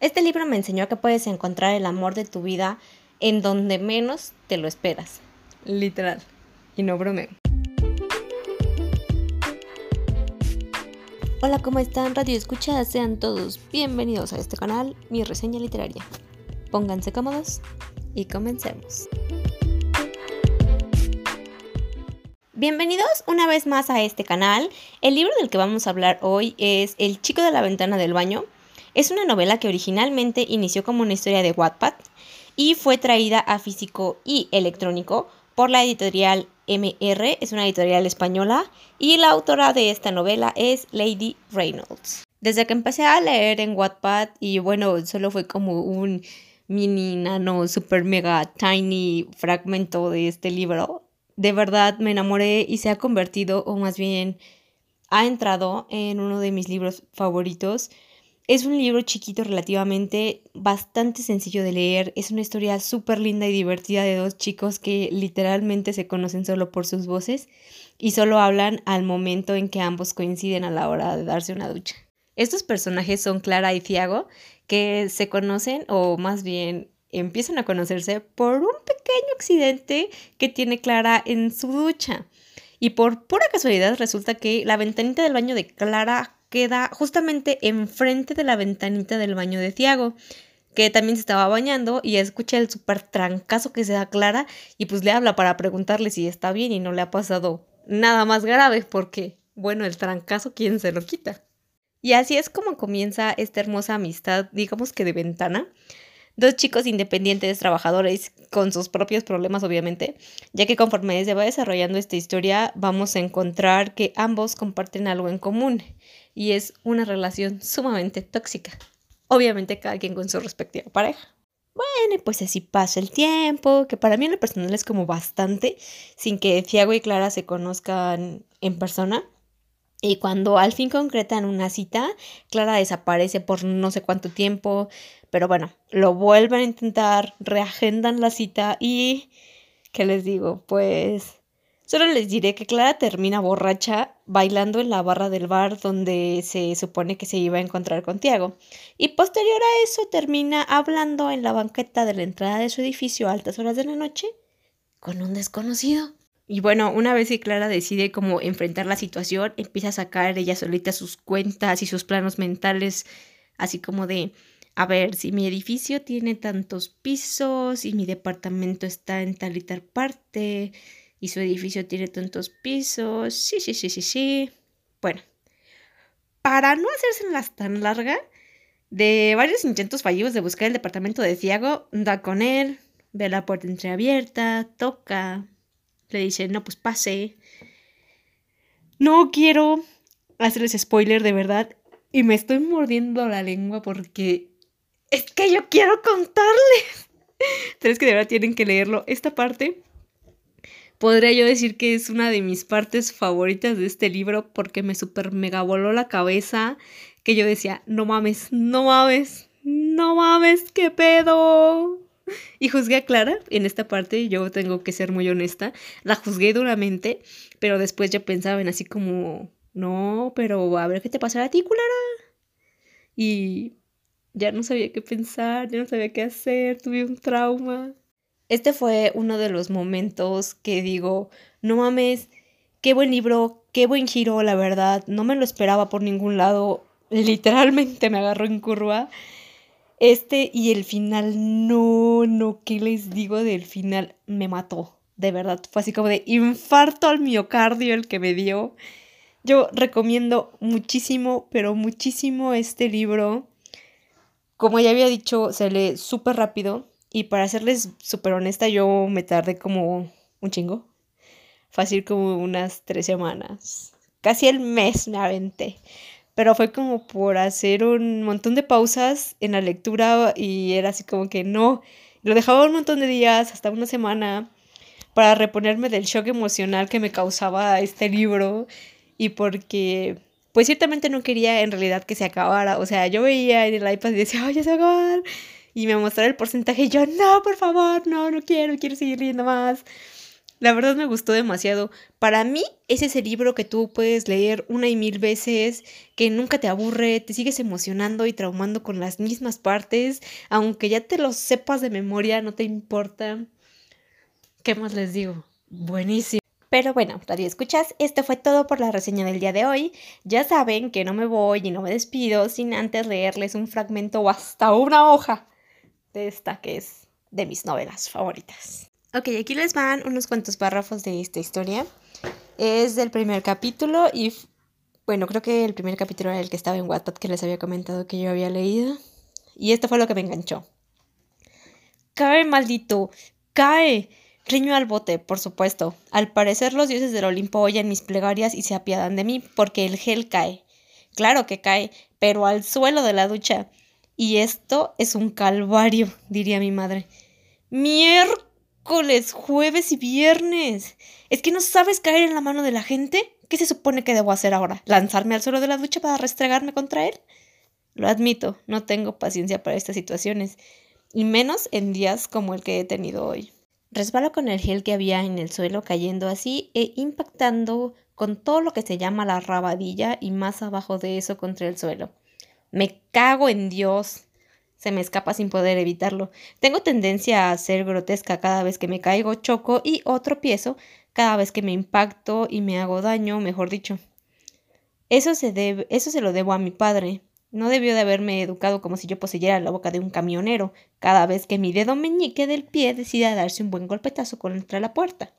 Este libro me enseñó que puedes encontrar el amor de tu vida en donde menos te lo esperas. Literal. Y no bromeo. Hola, ¿cómo están? Radio Escucha, sean todos bienvenidos a este canal, mi reseña literaria. Pónganse cómodos y comencemos. Bienvenidos una vez más a este canal. El libro del que vamos a hablar hoy es El chico de la ventana del baño. Es una novela que originalmente inició como una historia de Wattpad y fue traída a físico y electrónico por la editorial MR, es una editorial española, y la autora de esta novela es Lady Reynolds. Desde que empecé a leer en Wattpad, y bueno, solo fue como un mini, nano, super mega tiny fragmento de este libro, de verdad me enamoré y se ha convertido, o más bien ha entrado en uno de mis libros favoritos. Es un libro chiquito relativamente, bastante sencillo de leer. Es una historia súper linda y divertida de dos chicos que literalmente se conocen solo por sus voces y solo hablan al momento en que ambos coinciden a la hora de darse una ducha. Estos personajes son Clara y Thiago, que se conocen o más bien empiezan a conocerse por un pequeño accidente que tiene Clara en su ducha. Y por pura casualidad resulta que la ventanita del baño de Clara queda justamente enfrente de la ventanita del baño de Tiago, que también se estaba bañando y escucha el súper trancazo que se da Clara y pues le habla para preguntarle si está bien y no le ha pasado nada más grave porque, bueno, el trancazo, ¿quién se lo quita? Y así es como comienza esta hermosa amistad, digamos que de ventana, Dos chicos independientes, trabajadores, con sus propios problemas obviamente, ya que conforme se va desarrollando esta historia vamos a encontrar que ambos comparten algo en común y es una relación sumamente tóxica. Obviamente cada quien con su respectiva pareja. Bueno, pues así pasa el tiempo, que para mí en lo personal es como bastante, sin que Thiago y Clara se conozcan en persona. Y cuando al fin concretan una cita, Clara desaparece por no sé cuánto tiempo, pero bueno, lo vuelven a intentar, reagendan la cita y... ¿Qué les digo? Pues... Solo les diré que Clara termina borracha bailando en la barra del bar donde se supone que se iba a encontrar con Tiago. Y posterior a eso termina hablando en la banqueta de la entrada de su edificio a altas horas de la noche con un desconocido. Y bueno, una vez que Clara decide cómo enfrentar la situación, empieza a sacar ella solita sus cuentas y sus planos mentales, así como de, a ver, si mi edificio tiene tantos pisos y mi departamento está en tal y tal parte y su edificio tiene tantos pisos, sí, sí, sí, sí, sí. Bueno, para no las tan larga, de varios intentos fallidos de buscar el departamento de Thiago, da con él, ve la puerta entreabierta, toca, le dice, no, pues pase. No quiero hacerles spoiler de verdad y me estoy mordiendo la lengua porque es que yo quiero contarles. Pero que de verdad tienen que leerlo. Esta parte podría yo decir que es una de mis partes favoritas de este libro porque me super mega voló la cabeza que yo decía, no mames, no mames, no mames, qué pedo. Y juzgué a Clara en esta parte, yo tengo que ser muy honesta, la juzgué duramente, pero después yo pensaba en así como, no, pero a ver qué te pasará a ti, Clara. Y ya no sabía qué pensar, ya no sabía qué hacer, tuve un trauma. Este fue uno de los momentos que digo, no mames, qué buen libro, qué buen giro, la verdad, no me lo esperaba por ningún lado, literalmente me agarró en curva. Este y el final, no, no, ¿qué les digo del final? Me mató, de verdad. Fue así como de infarto al miocardio el que me dio. Yo recomiendo muchísimo, pero muchísimo este libro. Como ya había dicho, se lee súper rápido. Y para serles súper honesta, yo me tardé como un chingo. Fácil como unas tres semanas. Casi el mes me aventé pero fue como por hacer un montón de pausas en la lectura y era así como que no, lo dejaba un montón de días, hasta una semana, para reponerme del shock emocional que me causaba este libro y porque pues ciertamente no quería en realidad que se acabara, o sea, yo veía en el iPad y decía, ay, ya se va a y me mostraba el porcentaje y yo, no, por favor, no, no quiero, quiero seguir leyendo más. La verdad me gustó demasiado. Para mí es ese libro que tú puedes leer una y mil veces, que nunca te aburre, te sigues emocionando y traumando con las mismas partes, aunque ya te lo sepas de memoria, no te importa. ¿Qué más les digo? Buenísimo. Pero bueno, radio escuchas, esto fue todo por la reseña del día de hoy. Ya saben que no me voy y no me despido sin antes leerles un fragmento o hasta una hoja de esta que es de mis novelas favoritas. Ok, aquí les van unos cuantos párrafos de esta historia. Es del primer capítulo y, bueno, creo que el primer capítulo era el que estaba en Wattpad que les había comentado que yo había leído. Y esto fue lo que me enganchó. Cae, maldito, cae. Riño al bote, por supuesto. Al parecer los dioses del Olimpo oyen mis plegarias y se apiadan de mí, porque el gel cae. Claro que cae, pero al suelo de la ducha. Y esto es un calvario, diría mi madre. ¡Mierda! jueves y viernes. ¿Es que no sabes caer en la mano de la gente? ¿Qué se supone que debo hacer ahora? ¿Lanzarme al suelo de la ducha para restregarme contra él? Lo admito, no tengo paciencia para estas situaciones, y menos en días como el que he tenido hoy. Resbalo con el gel que había en el suelo cayendo así e impactando con todo lo que se llama la rabadilla y más abajo de eso contra el suelo. Me cago en Dios se me escapa sin poder evitarlo. Tengo tendencia a ser grotesca cada vez que me caigo, choco y o tropiezo, cada vez que me impacto y me hago daño, mejor dicho. Eso se, debe, eso se lo debo a mi padre. No debió de haberme educado como si yo poseyera la boca de un camionero, cada vez que mi dedo meñique del pie decida darse un buen golpetazo contra la puerta.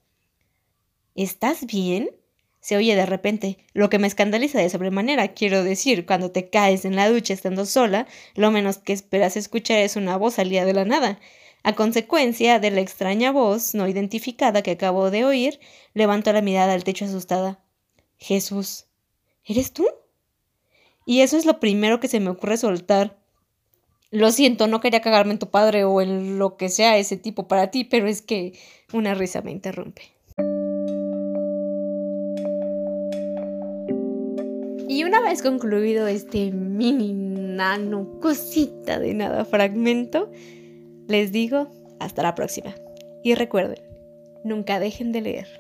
¿Estás bien? Se oye de repente, lo que me escandaliza de sobremanera, quiero decir, cuando te caes en la ducha estando sola, lo menos que esperas escuchar es una voz salida de la nada. A consecuencia de la extraña voz no identificada que acabo de oír, levanto la mirada al techo asustada. Jesús, ¿eres tú? Y eso es lo primero que se me ocurre soltar. Lo siento, no quería cagarme en tu padre o en lo que sea ese tipo para ti, pero es que una risa me interrumpe. Y una vez concluido este mini nano cosita de nada fragmento, les digo hasta la próxima. Y recuerden, nunca dejen de leer.